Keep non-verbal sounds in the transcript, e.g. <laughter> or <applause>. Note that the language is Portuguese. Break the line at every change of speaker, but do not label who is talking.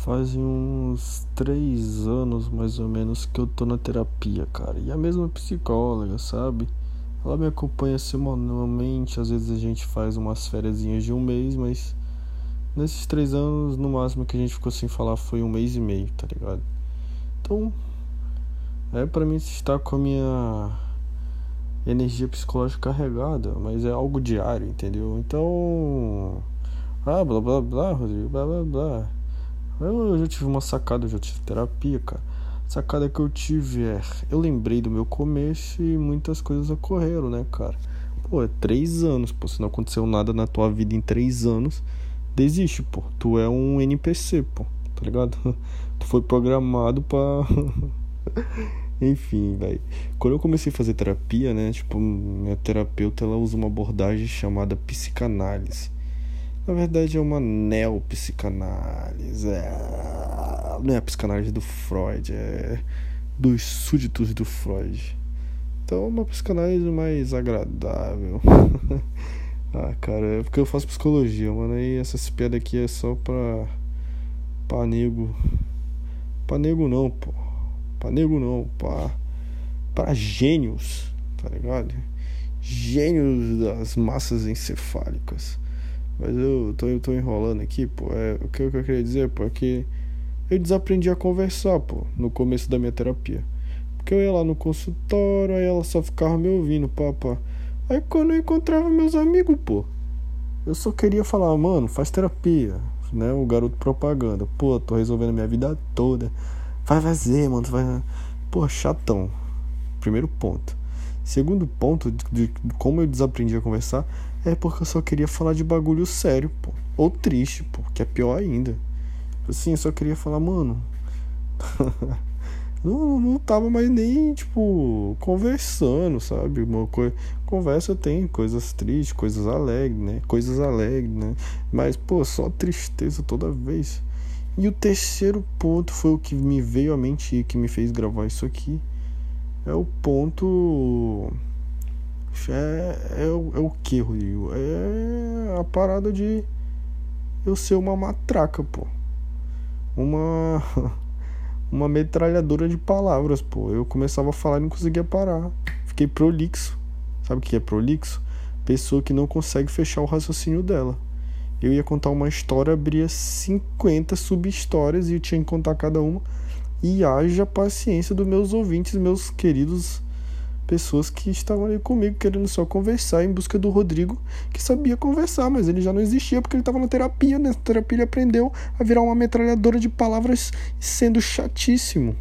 Faz uns três anos mais ou menos que eu tô na terapia, cara. E a mesma psicóloga, sabe? Ela me acompanha semanalmente. Às vezes a gente faz umas férias de um mês, mas nesses três anos, no máximo que a gente ficou sem falar foi um mês e meio, tá ligado? Então, é para mim estar com a minha energia psicológica carregada, mas é algo diário, entendeu? Então, ah, blá blá blá, Rodrigo, blá blá blá. Eu já tive uma sacada, eu já tive terapia, cara. A sacada que eu tive é. Eu lembrei do meu começo e muitas coisas ocorreram, né, cara? Pô, é três anos, pô. Se não aconteceu nada na tua vida em três anos, desiste, pô. Tu é um NPC, pô. Tá ligado? <laughs> Tu foi programado pra. <laughs> Enfim, velho. Quando eu comecei a fazer terapia, né? Tipo, minha terapeuta ela usa uma abordagem chamada psicanálise. Na verdade é uma neopsicanálise. É... Não é a psicanálise do Freud, é dos súditos do Freud. Então é uma psicanálise mais agradável. <laughs> ah, cara, é porque eu faço psicologia, mano. E essas piadas aqui é só pra. pra nego. Pra nego não, pô. Pra nego não, pra. pra gênios, tá ligado? Gênios das massas encefálicas. Mas eu tô, eu tô enrolando aqui, pô. É, o que eu queria dizer, pô, é que eu desaprendi a conversar, pô, no começo da minha terapia. Porque eu ia lá no consultório, aí ela só ficava me ouvindo, papá. Aí quando eu encontrava meus amigos, pô, eu só queria falar, mano, faz terapia, né? O garoto propaganda. Pô, tô resolvendo minha vida toda. Vai fazer, mano, vai. Pô, chatão. Primeiro ponto. Segundo ponto de, de como eu desaprendi a conversar é porque eu só queria falar de bagulho sério, pô. Ou triste, pô, que é pior ainda. Assim, eu só queria falar, mano. <laughs> não, não tava mais nem, tipo, conversando, sabe? Uma co... Conversa tem coisas tristes, coisas alegres, né? Coisas alegres, né? Mas, pô, só tristeza toda vez. E o terceiro ponto foi o que me veio à mente e que me fez gravar isso aqui. É o ponto é, é, é o que, Rodrigo? É a parada de eu ser uma matraca, pô. Uma. <laughs> Uma metralhadora de palavras, pô. Eu começava a falar e não conseguia parar. Fiquei prolixo. Sabe o que é prolixo? Pessoa que não consegue fechar o raciocínio dela. Eu ia contar uma história, abria 50 sub-histórias e eu tinha que contar cada uma. E haja paciência dos meus ouvintes, meus queridos pessoas que estavam ali comigo querendo só conversar em busca do Rodrigo, que sabia conversar, mas ele já não existia porque ele estava na terapia. Nessa terapia ele aprendeu a virar uma metralhadora de palavras sendo chatíssimo.